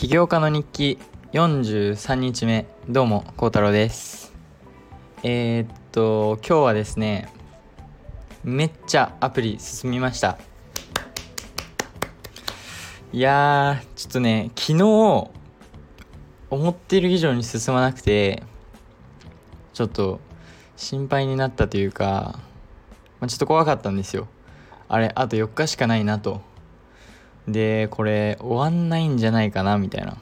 起業家の日記43日目。どうも孝太郎です。えー、っと今日はですねめっちゃアプリ進みました。いやーちょっとね昨日思っている以上に進まなくてちょっと心配になったというか、まあ、ちょっと怖かったんですよ。あれあと4日しかないなと。でこれ終わんないんじゃないかなみたいな。っ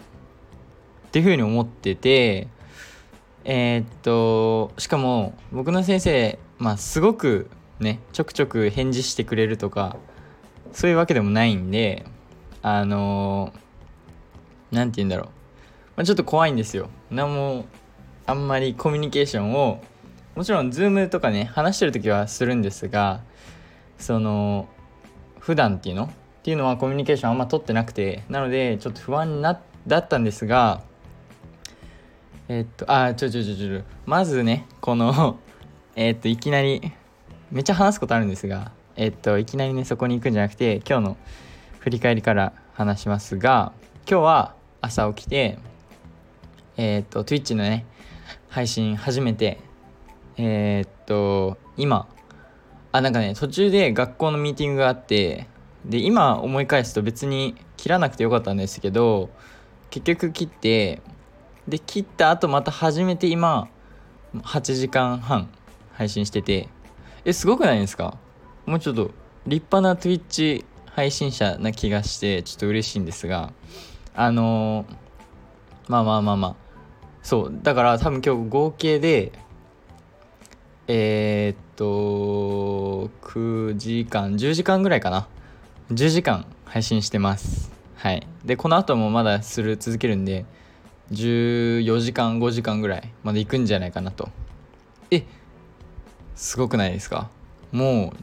ていうふうに思っててえー、っとしかも僕の先生まあすごくねちょくちょく返事してくれるとかそういうわけでもないんであの何て言うんだろう、まあ、ちょっと怖いんですよ。何もあんまりコミュニケーションをもちろん Zoom とかね話してる時はするんですがその普段っていうのっていうのはコミュニケーションあんま取ってなくてなのでちょっと不安なだったんですがえ、っとあちょちょちょちょまずねこの え、っといきなりめっちゃ話すことあるんですがえ、っといきなりねそこに行くんじゃなくて今日の振り返りから話しますが今日は朝起きてえっと Twitch のね配信始めてえっと今あなんかね途中で学校のミーティングがあってで今思い返すと別に切らなくてよかったんですけど結局切ってで切った後また始めて今8時間半配信しててえすごくないですか？もうちょっと立派な Twitch 配信者な気がしてちょっと嬉しいんですがあのー、まあまあまあまあ。そうだから多分今日合計でえー、っと9時間10時間ぐらいかな10時間配信してます。はい。でこの後もまだする続けるんで14時間5時間ぐらいまで行くんじゃないかなと。えすごくないですか？もう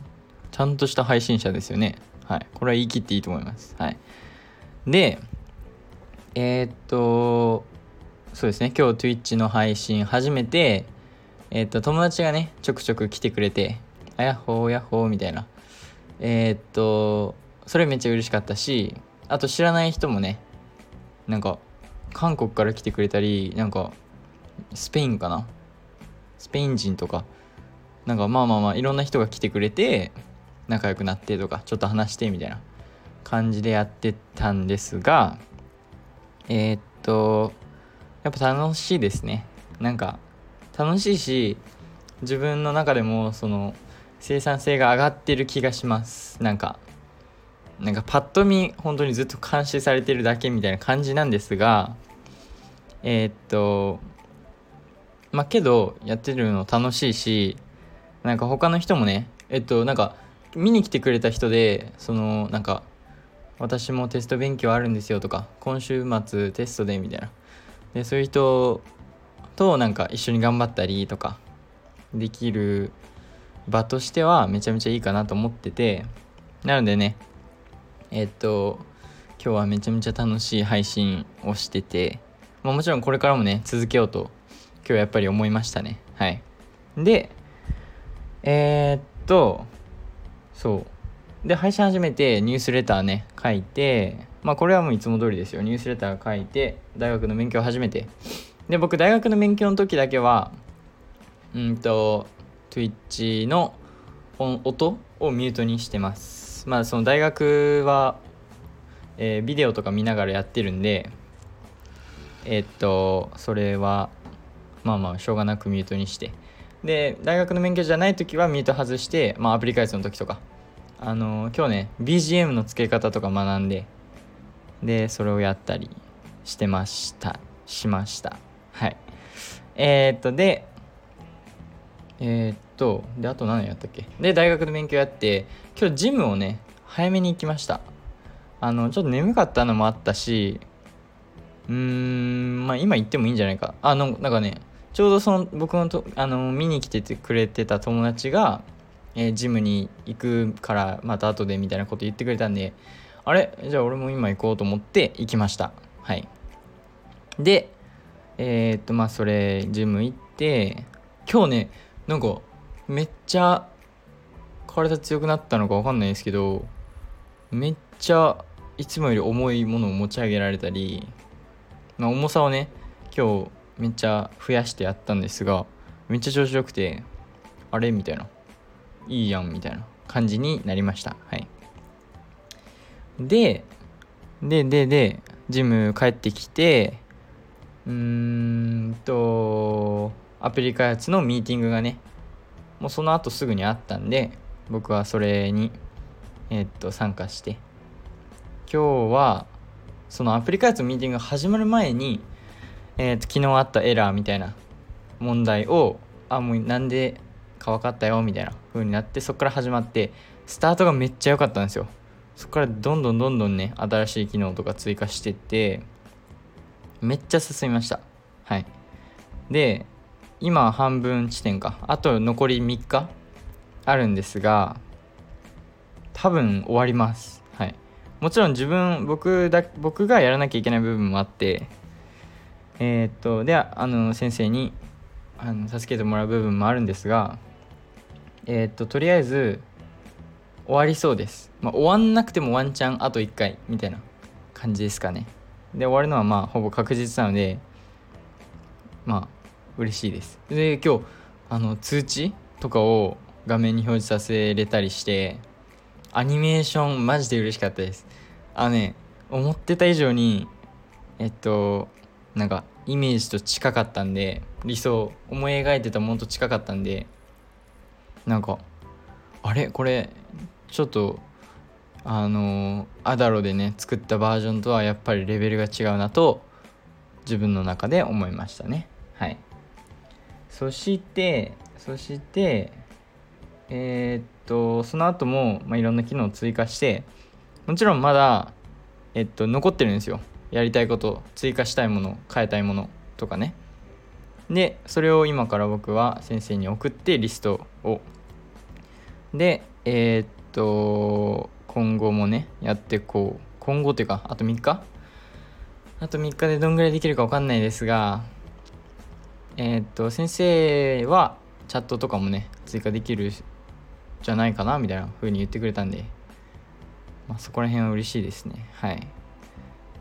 ちゃんとした配信者ですよね。はい。これは言い切っていいと思います。はい。でえー、っとそうですね。今日 Twitch の配信始めてえっ、と、友達がね、ちょくちょく来てくれて、あやっほーやっほーみたいな。えー、っと、それめっちゃ嬉しかったし、あと知らない人もね、なんか、韓国から来てくれたり、なんか、スペインかな？スペイン人とか、なんかまあまあまあ、いろんな人が来てくれて、仲良くなってとか、ちょっと話してみたいな感じでやってたんですが、えー、っと、やっぱ楽しいですね。なんか、楽しいし自分の中でもその生産性が上がってる気がしますなんかなんかパッと見本当にずっと監視されてるだけみたいな感じなんですがえー、っとまあけどやってるの楽しいしなんか他の人もねえっとなんか見に来てくれた人でそのなんか私もテスト勉強あるんですよとか今週末テストでみたいな。でそういう人となんか一緒に頑張ったりとかできる場としてはめちゃめちゃいいかなと思っててなのでねえっと今日はめちゃめちゃ楽しい配信をしてて、まあ、もちろんこれからもね続けようと今日やっぱり思いましたね。はい。でえー、っとそう。で配信始めてニュースレターね書いてまあこれはもういつも通りですよ。ニュースレター書いて大学の勉強を始めて。で僕大学の勉強の時だけはうんと Twitch の音をミュートにしてます。まあその大学は、えー、ビデオとか見ながらやってるんでえー、っとそれはまあまあしょうがなくミュートにして。で大学の免許じゃない時はミュート外してまあアプリ開発の時とか。あのー、今日ね BGM の付け方とか学んででそれをやったりしてました。しました。はい。えー、っとでえー、っとであと何やったっけ？で大学の勉強やって今日ジムをね早めに行きました。あのちょっと眠かったのもあったしうーんまあ今行ってもいいんじゃないか。あのなんかねちょうどその僕のとあの見に来ててくれてた友達が、えー、ジムに行くからまた後でみたいなこと言ってくれたんであれ？じゃあ俺も今行こうと思って行きました。はい。でえー、っとまあそれジム行って今日ねなんかめっちゃ体強くなったのか分かんないですけどめっちゃいつもより重いものを持ち上げられたりまあ、重さをね今日めっちゃ増やしてやったんですがめっちゃ調子よくてあれ？みたいな。いいやんみたいな感じになりました。はい。ででででジム帰ってきてうーんとアプリ開発のミーティングがねもうその後すぐにあったんで僕はそれにえー、っと参加して。今日はそのアプリ開発のミーティングが始まる前に、えー、と昨日あったエラーみたいな問題をあもうなんでか分かったよみたいな風になってそこから始まってスタートがめっちゃ良かったんですよ。そこからどんどんどんどんね新しい機能とか追加してってめっちゃ進みました。はい。で今半分地点か。あと残り3日あるんですが多分終わります。はい。もちろん自分僕だ僕がやらなきゃいけない部分もあってえー、っとではあの先生にあの助けてもらう部分もあるんですがえー、っととりあえず終わりそうです、まあ、終わんなくてもワンチャンあと1回みたいな感じですかね。で終わるのはまあほぼ確実なのでまあ嬉しいです。で今日あの通知とかを画面に表示させれたりしてアニメーションマジで嬉しかったです。あのね思ってた以上にえっとなんかイメージと近かったんで理想思い描いてたものと近かったんでなんかあれ？これちょっとあのアダロでね作ったバージョンとはやっぱりレベルが違うなと自分の中で思いましたね。はい。そしてそしてえー、っとその後もまあ、いろんな機能を追加してもちろんまだえっと残ってるんですよ。やりたいこと追加したいもの変えたいものとかね。でそれを今から僕は先生に送ってリストを。でえー、っと今後もねやってこう。今後っていうかあと3日？あと3日でどんぐらいできるか分かんないですがえー、っと先生はチャットとかもね追加できるじゃないかなみたいな風に言ってくれたんで、まあ、そこら辺は嬉しいですね。はい。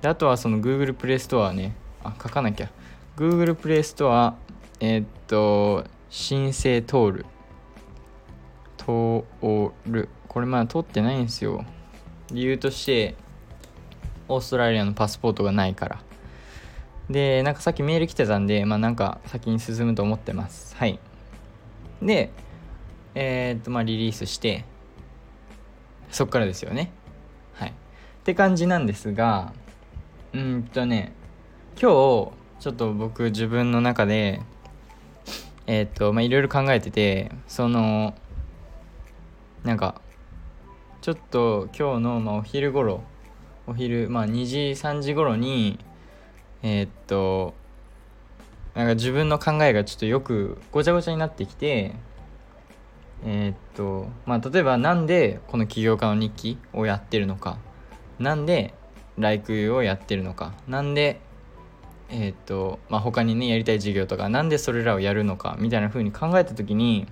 であとはその Google プレイストアねあ書かなきゃ。Google プレイストアえー、っと申請通る。通る。これまだ通ってないんですよ。理由としてオーストラリアのパスポートがないから。でなんかさっきメール来てたんでまあなんか先に進むと思ってます。はい。でえー、っとまあリリースしてそっからですよね。はい。って感じなんですがうんとね今日ちょっと僕自分の中でえー、っとまあいろいろ考えててそのなんかちょっと今日の、まあ、お昼頃お昼まあ2時3時頃にえー、っとなんか自分の考えがちょっとよくごちゃごちゃになってきてえー、っとまあ例えばなんでこの起業家の日記をやってるのかなんでライクをやってるのかなんでえー、っとまあ他にねやりたい授業とかなんでそれらをやるのかみたいな風に考えた時に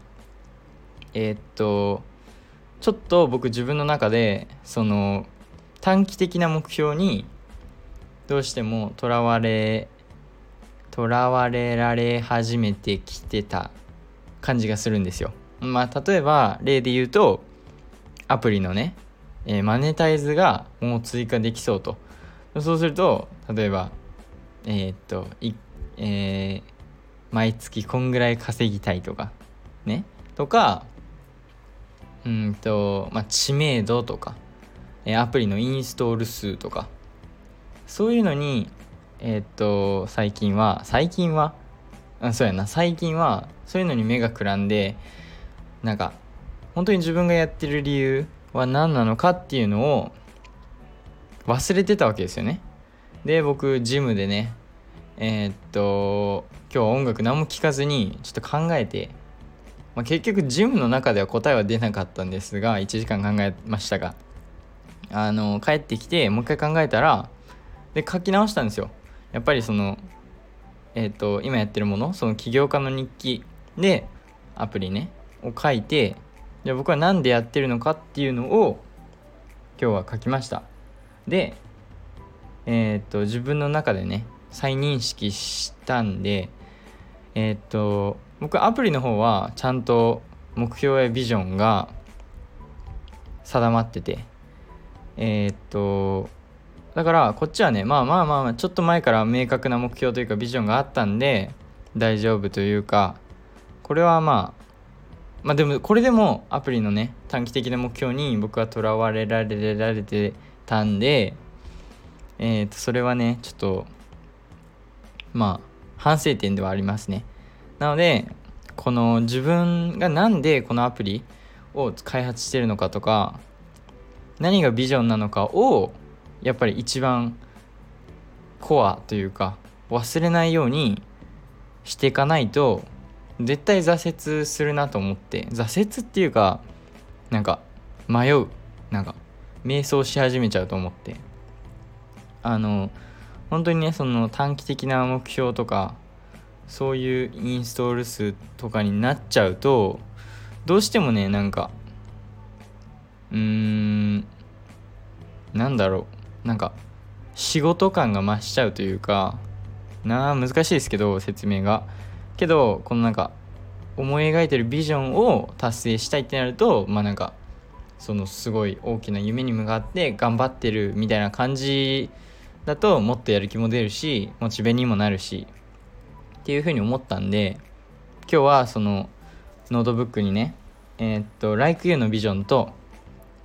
えー、っとちょっと僕自分の中でその短期的な目標にどうしてもとらわれとらわれられ始めてきてた感じがするんですよ。まあ例えば例で言うとアプリのね、えー、マネタイズがもう追加できそうと。そうすると例えばえー、っとい、えー、毎月こんぐらい稼ぎたいとかね？とかうんと、まあ、知名度とか、えアプリのインストール数とか、そういうのに、え、っと、最近は、最近は、あそうやな、最近は、そういうのに目がくらんで、なんか、本当に自分がやってる理由は何なのかっていうのを忘れてたわけですよね。で、僕、ジムでね、えー、っと、今日は音楽何も聴かずに、ちょっと考えて、まあ、結局ジムの中では答えは出なかったんですが1時間考えましたがあの帰ってきてもう一回考えたらで書き直したんですよやっぱりそのえっ、と今やってるものその起業家の日記でアプリねを書いてじゃあ僕は何でやってるのかっていうのを今日は書きました。でえっ、と自分の中でね再認識したんでえー、っと僕アプリの方はちゃんと目標やビジョンが定まっててえー、っとだからこっちはねまあまあまあちょっと前から明確な目標というかビジョンがあったんで大丈夫というかこれはまあまあでもこれでもアプリのね短期的な目標に僕はとらわれられられてたんでえっ、とそれはねちょっとまあ反省点ではありますね。なのでこの自分が何でこのアプリを開発してるのかとか何がビジョンなのかをやっぱり一番コアというか忘れないようにしていかないと絶対挫折するなと思って挫折っていうかなんか迷うなんか瞑想し始めちゃうと思って。あの本当にねその短期的な目標とかそういうインストール数とかになっちゃうとどうしてもねなんかうーんなんだろう。なんか仕事感が増しちゃうというかなあ難しいですけど説明が。けどこのなんか思い描いてるビジョンを達成したいってなるとまあなんかそのすごい大きな夢に向かって頑張ってるみたいな感じだともっとやる気も出るしモチベにもなるしっていうふうに思ったんで今日はそのノートブックにねえー、っと Like You のビジョンと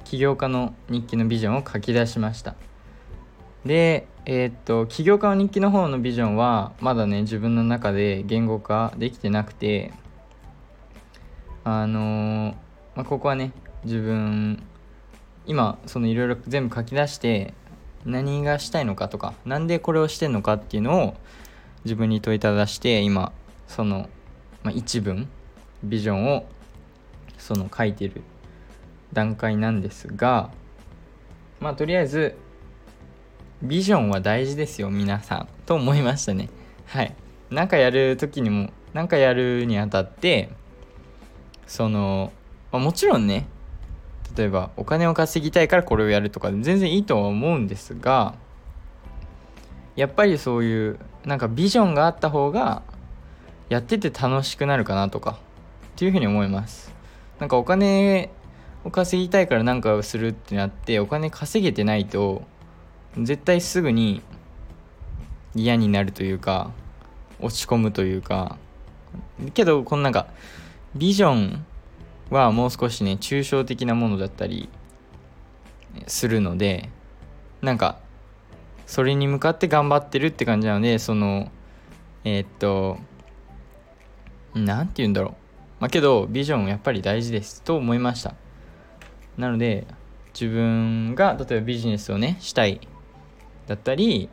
起業家の日記のビジョンを書き出しました。でえー、っと起業家の日記の方のビジョンはまだね自分の中で言語化できてなくてあのー、まあ、ここはね自分今そのいろいろ全部書き出して何がしたいのかとか何でこれをしてんのかっていうのを自分に問いただして今その、まあ、一文ビジョンをその書いてる段階なんですがまあとりあえずビジョンは大事ですよ皆さん。と思いましたね。はい。何かやる時にも何かやるにあたってその、まあ、もちろんね例えばお金を稼ぎたいからこれをやるとか全然いいとは思うんですがやっぱりそういうなんかビジョンがあった方がやってて楽しくなるかなとかっていうふうに思います。なんかお金を稼ぎたいから何かをするってなってお金稼げてないと絶対すぐに嫌になるというか落ち込むというかけどこのなんかビジョンはもう少しね抽象的なものだったりするのでなんかそれに向かって頑張ってるって感じなのでそのえー、っと何て言うんだろう。まあけどビジョンやっぱり大事です。と思いました。なので自分が例えばビジネスをねしたい。だったり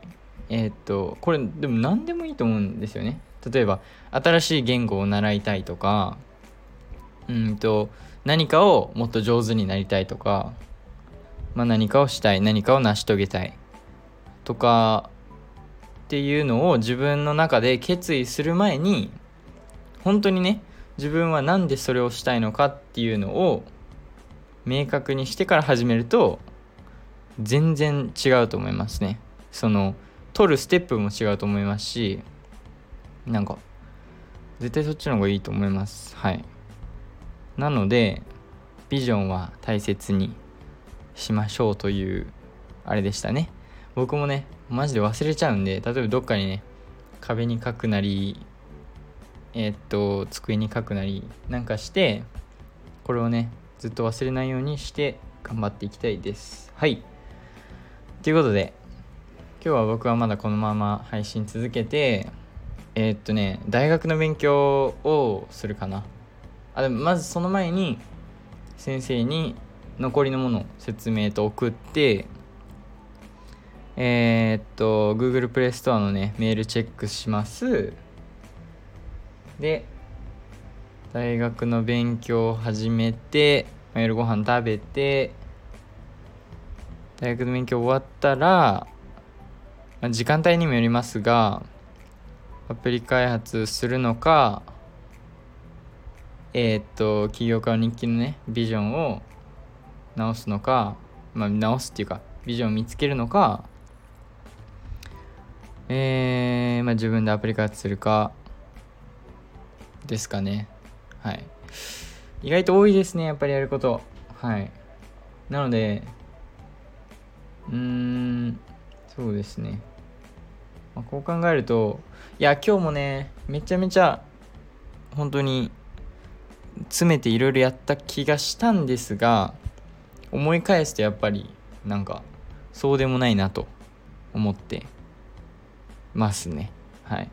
え、っとこれでも何でもいいと思うんですよね。例えば新しい言語を習いたいとかうんと何かをもっと上手になりたいとか、まあ、何かをしたい何かを成し遂げたいとかっていうのを自分の中で決意する前に本当にね自分は何でそれをしたいのかっていうのを明確にしてから始めると全然違うと思いますね。その取るステップも違うと思いますしなんか絶対そっちの方がいいと思います。はい。なのでビジョンは大切にしましょうというあれでしたね。僕もねマジで忘れちゃうんで例えばどっかにね壁に書くなりえー、っと机に書くなりなんかしてこれをねずっと忘れないようにして頑張っていきたいです。はい。ということで今日は僕はまだこのまま配信続けてえー、っとね大学の勉強をするかな。あでもまずその前に先生に残りのものを説明と送ってえー、っと Google プレイストアのねメールチェックします。で大学の勉強を始めて夜ご飯食べて大学の勉強終わったら時間帯にもよりますがアプリ開発するのかえー、っと起業家の日記のねビジョンを直すのかまあ直すっていうかビジョンを見つけるのかえーまあ、自分でアプリ開発するかですかね。はい。意外と多いですねやっぱりやること。はい。なのでうーんそうですね、まあ、こう考えるといや今日もねめちゃめちゃ本当に詰めていろいろやった気がしたんですが思い返すとやっぱりなんかそうでもないなと思ってますね。はい。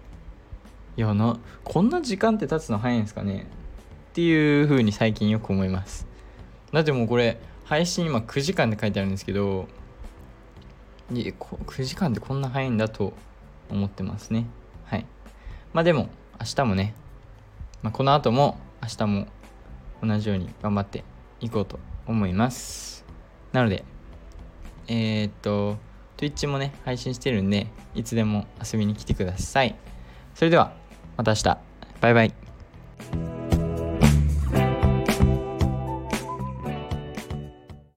いやなこんな時間って経つの早いんですかね？っていう風に最近よく思います。だってもうこれ配信今9時間で書いてあるんですけど9時間でこんな早いんだと思ってますね。はい。まあでも明日もね、まあ、この後も明日も同じように頑張っていこうと思います。なのでえー、っと Twitch もね配信してるんでいつでも遊びに来てください。それではまた明日。バイバイ。